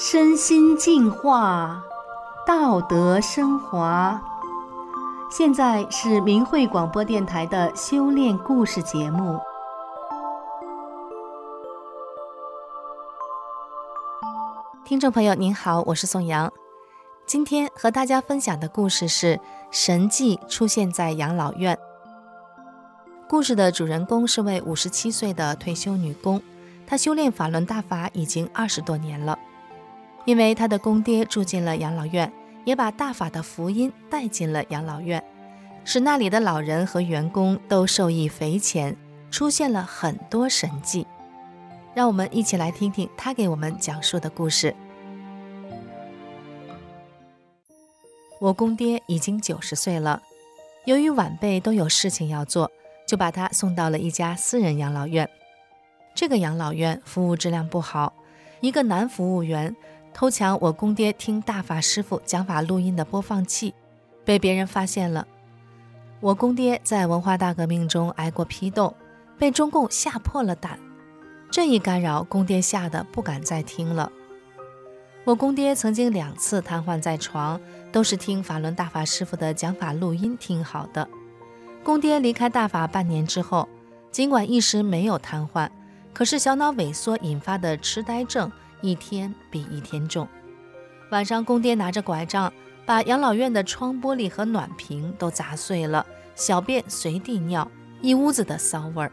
身心净化，道德升华。现在是明慧广播电台的修炼故事节目。听众朋友您好，我是宋阳。今天和大家分享的故事是神迹出现在养老院。故事的主人公是位五十七岁的退休女工，她修炼法轮大法已经二十多年了。因为他的公爹住进了养老院，也把大法的福音带进了养老院，使那里的老人和员工都受益匪浅，出现了很多神迹。让我们一起来听听他给我们讲述的故事。我公爹已经九十岁了，由于晚辈都有事情要做。就把他送到了一家私人养老院。这个养老院服务质量不好，一个男服务员偷抢我公爹听大法师父讲法录音的播放器，被别人发现了。我公爹在文化大革命中挨过批斗，被中共吓破了胆。这一干扰，公爹吓得不敢再听了。我公爹曾经两次瘫痪在床，都是听法轮大法师傅的讲法录音听好的。公爹离开大法半年之后，尽管一时没有瘫痪，可是小脑萎缩引发的痴呆症一天比一天重。晚上，公爹拿着拐杖，把养老院的窗玻璃和暖瓶都砸碎了，小便随地尿，一屋子的骚味儿。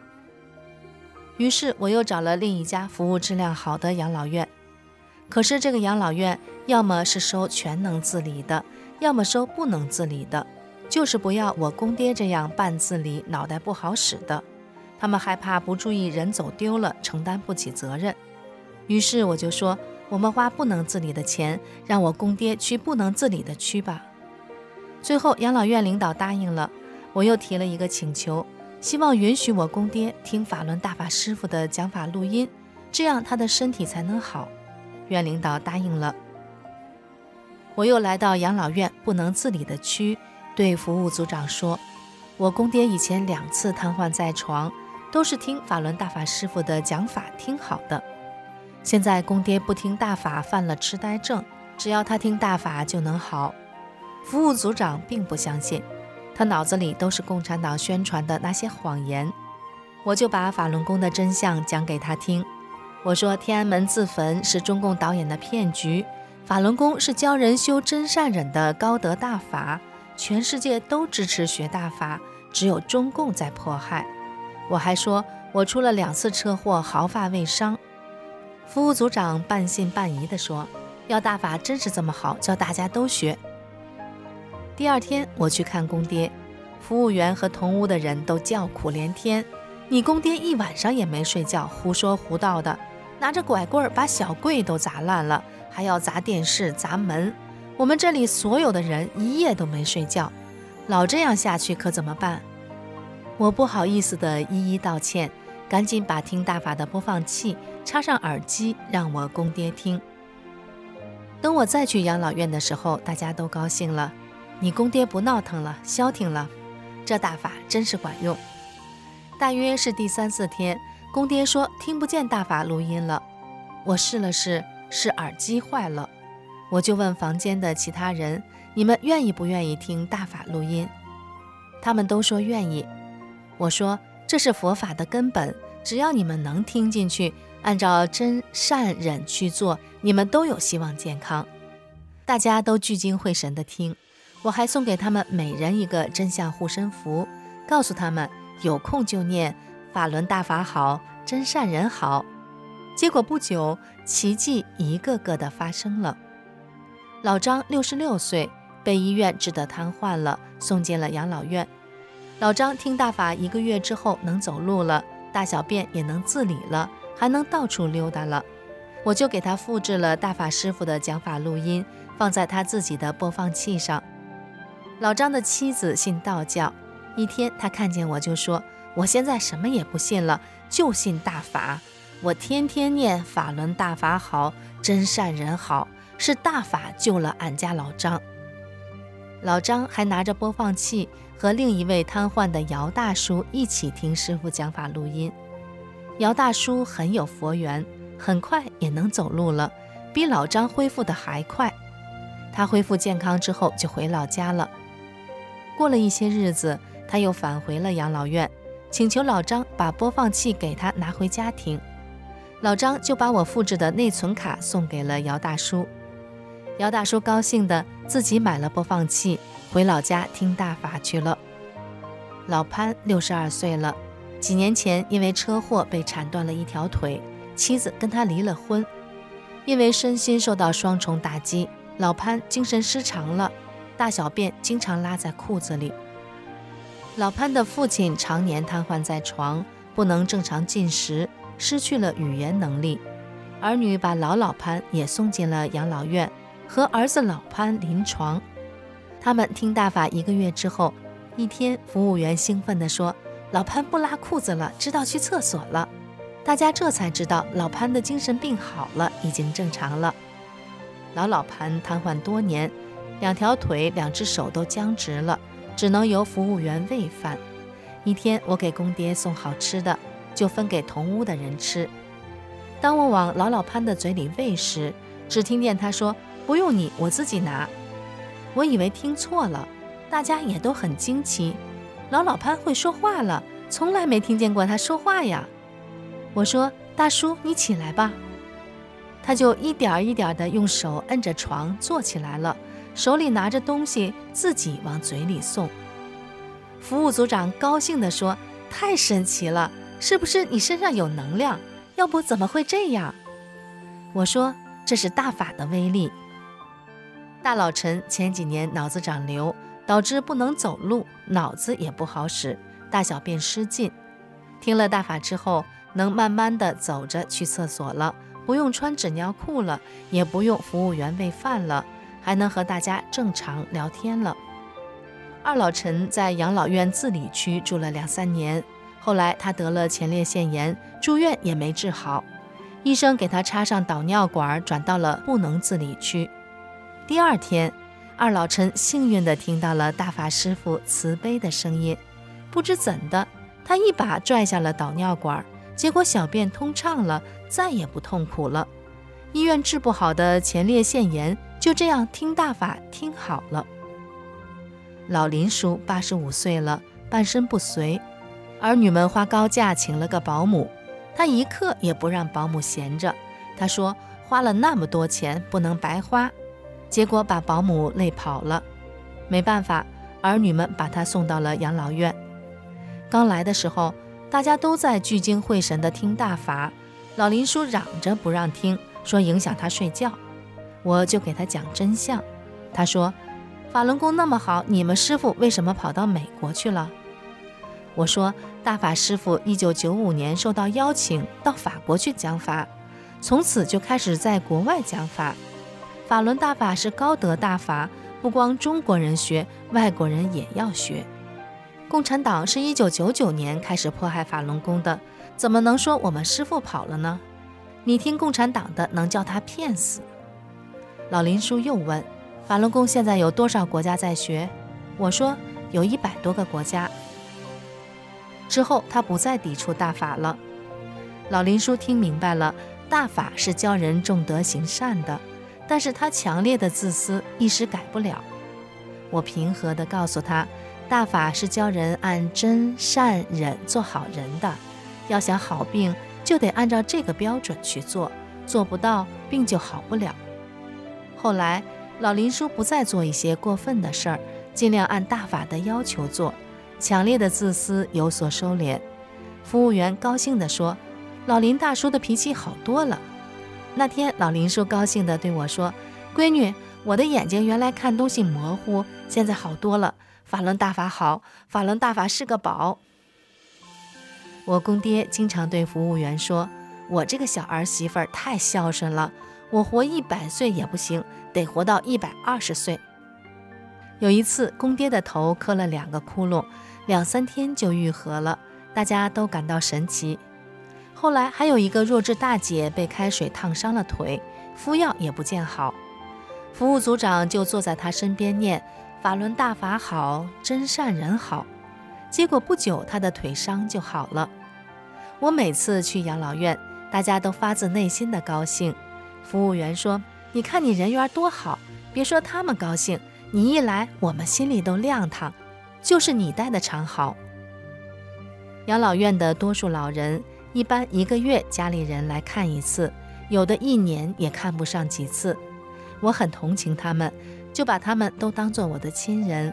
于是我又找了另一家服务质量好的养老院，可是这个养老院要么是收全能自理的，要么收不能自理的。就是不要我公爹这样半自理、脑袋不好使的，他们害怕不注意人走丢了，承担不起责任。于是我就说，我们花不能自理的钱，让我公爹去不能自理的区吧。最后养老院领导答应了，我又提了一个请求，希望允许我公爹听法轮大法师父的讲法录音，这样他的身体才能好。院领导答应了。我又来到养老院不能自理的区。对服务组长说：“我公爹以前两次瘫痪在床，都是听法轮大法师父的讲法听好的。现在公爹不听大法，犯了痴呆症，只要他听大法就能好。”服务组长并不相信，他脑子里都是共产党宣传的那些谎言。我就把法轮功的真相讲给他听。我说：“天安门自焚是中共导演的骗局，法轮功是教人修真善忍的高德大法。”全世界都支持学大法，只有中共在迫害。我还说，我出了两次车祸，毫发未伤。服务组长半信半疑地说：“要大法真是这么好，叫大家都学。”第二天我去看公爹，服务员和同屋的人都叫苦连天：“你公爹一晚上也没睡觉，胡说胡道的，拿着拐棍把小柜都砸烂了，还要砸电视、砸门。”我们这里所有的人一夜都没睡觉，老这样下去可怎么办？我不好意思地一一道歉，赶紧把听大法的播放器插上耳机，让我公爹听。等我再去养老院的时候，大家都高兴了，你公爹不闹腾了，消停了，这大法真是管用。大约是第三四天，公爹说听不见大法录音了，我试了试，是耳机坏了。我就问房间的其他人：“你们愿意不愿意听大法录音？”他们都说愿意。我说：“这是佛法的根本，只要你们能听进去，按照真善忍去做，你们都有希望健康。”大家都聚精会神地听。我还送给他们每人一个真相护身符，告诉他们有空就念“法轮大法好，真善忍好”。结果不久，奇迹一个个的发生了。老张六十六岁，被医院治得瘫痪了，送进了养老院。老张听大法一个月之后能走路了，大小便也能自理了，还能到处溜达了。我就给他复制了大法师傅的讲法录音，放在他自己的播放器上。老张的妻子信道教，一天他看见我就说：“我现在什么也不信了，就信大法。我天天念法轮大法好，真善人好。”是大法救了俺家老张。老张还拿着播放器和另一位瘫痪的姚大叔一起听师傅讲法录音。姚大叔很有佛缘，很快也能走路了，比老张恢复的还快。他恢复健康之后就回老家了。过了一些日子，他又返回了养老院，请求老张把播放器给他拿回家听。老张就把我复制的内存卡送给了姚大叔。姚大叔高兴地自己买了播放器，回老家听大法去了。老潘六十二岁了，几年前因为车祸被铲断了一条腿，妻子跟他离了婚。因为身心受到双重打击，老潘精神失常了，大小便经常拉在裤子里。老潘的父亲常年瘫痪在床，不能正常进食，失去了语言能力。儿女把老老潘也送进了养老院。和儿子老潘临床，他们听大法一个月之后，一天，服务员兴奋地说：“老潘不拉裤子了，知道去厕所了。”大家这才知道老潘的精神病好了，已经正常了。老老潘瘫痪多年，两条腿、两只手都僵直了，只能由服务员喂饭。一天，我给公爹送好吃的，就分给同屋的人吃。当我往老老潘的嘴里喂时，只听见他说。不用你，我自己拿。我以为听错了，大家也都很惊奇。老老潘会说话了，从来没听见过他说话呀。我说：“大叔，你起来吧。”他就一点一点地用手摁着床坐起来了，手里拿着东西，自己往嘴里送。服务组长高兴地说：“太神奇了，是不是你身上有能量？要不怎么会这样？”我说：“这是大法的威力。”大老陈前几年脑子长瘤，导致不能走路，脑子也不好使，大小便失禁。听了大法之后，能慢慢地走着去厕所了，不用穿纸尿裤了，也不用服务员喂饭了，还能和大家正常聊天了。二老陈在养老院自理区住了两三年，后来他得了前列腺炎，住院也没治好，医生给他插上导尿管，转到了不能自理区。第二天，二老陈幸运地听到了大法师父慈悲的声音，不知怎的，他一把拽下了导尿管，结果小便通畅了，再也不痛苦了。医院治不好的前列腺炎就这样听大法听好了。老林叔八十五岁了，半身不遂，儿女们花高价请了个保姆，他一刻也不让保姆闲着。他说：“花了那么多钱，不能白花。”结果把保姆累跑了，没办法，儿女们把他送到了养老院。刚来的时候，大家都在聚精会神地听大法，老林叔嚷着不让听，说影响他睡觉。我就给他讲真相，他说：“法轮功那么好，你们师傅为什么跑到美国去了？”我说：“大法师傅一九九五年受到邀请到法国去讲法，从此就开始在国外讲法。”法轮大法是高德大法，不光中国人学，外国人也要学。共产党是一九九九年开始迫害法轮功的，怎么能说我们师傅跑了呢？你听共产党的，能叫他骗死？老林叔又问：法轮功现在有多少国家在学？我说有一百多个国家。之后他不再抵触大法了。老林叔听明白了，大法是教人重德行善的。但是他强烈的自私一时改不了。我平和地告诉他，大法是教人按真善忍做好人的，要想好病就得按照这个标准去做，做不到病就好不了。后来老林叔不再做一些过分的事儿，尽量按大法的要求做，强烈的自私有所收敛。服务员高兴地说：“老林大叔的脾气好多了。”那天，老林叔高兴地对我说：“闺女，我的眼睛原来看东西模糊，现在好多了。法轮大法好，法轮大法是个宝。”我公爹经常对服务员说：“我这个小儿媳妇太孝顺了，我活一百岁也不行，得活到一百二十岁。”有一次，公爹的头磕了两个窟窿，两三天就愈合了，大家都感到神奇。后来还有一个弱智大姐被开水烫伤了腿，敷药也不见好，服务组长就坐在她身边念“法轮大法好，真善人好”，结果不久她的腿伤就好了。我每次去养老院，大家都发自内心的高兴，服务员说：“你看你人缘多好，别说他们高兴，你一来我们心里都亮堂，就是你带的场好。”养老院的多数老人一般一个月家里人来看一次，有的一年也看不上几次。我很同情他们，就把他们都当做我的亲人。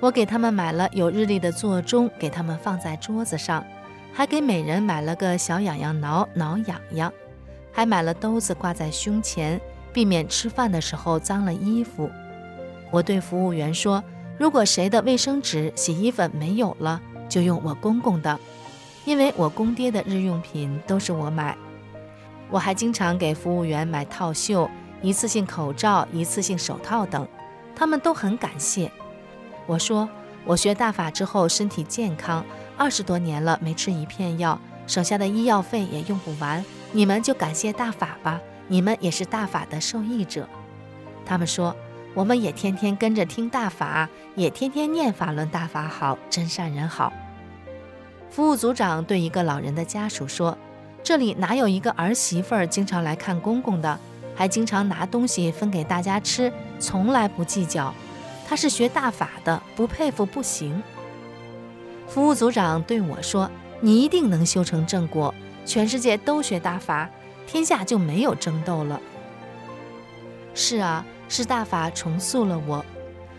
我给他们买了有日历的座钟，给他们放在桌子上，还给每人买了个小痒痒挠挠痒痒，还买了兜子挂在胸前，避免吃饭的时候脏了衣服。我对服务员说：“如果谁的卫生纸、洗衣粉没有了，就用我公公的，因为我公爹的日用品都是我买。”我还经常给服务员买套袖。一次性口罩、一次性手套等，他们都很感谢。我说，我学大法之后身体健康，二十多年了没吃一片药，省下的医药费也用不完。你们就感谢大法吧，你们也是大法的受益者。他们说，我们也天天跟着听大法，也天天念法轮大法好，真善人好。服务组长对一个老人的家属说：“这里哪有一个儿媳妇儿经常来看公公的？”还经常拿东西分给大家吃，从来不计较。他是学大法的，不佩服不行。服务组长对我说：“你一定能修成正果，全世界都学大法，天下就没有争斗了。”是啊，是大法重塑了我。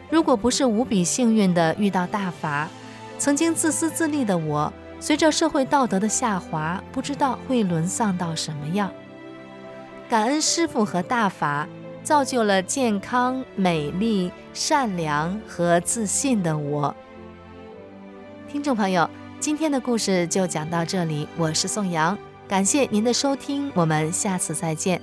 如果不是无比幸运地遇到大法，曾经自私自利的我，随着社会道德的下滑，不知道会沦丧到什么样。感恩师父和大法，造就了健康、美丽、善良和自信的我。听众朋友，今天的故事就讲到这里，我是宋阳，感谢您的收听，我们下次再见。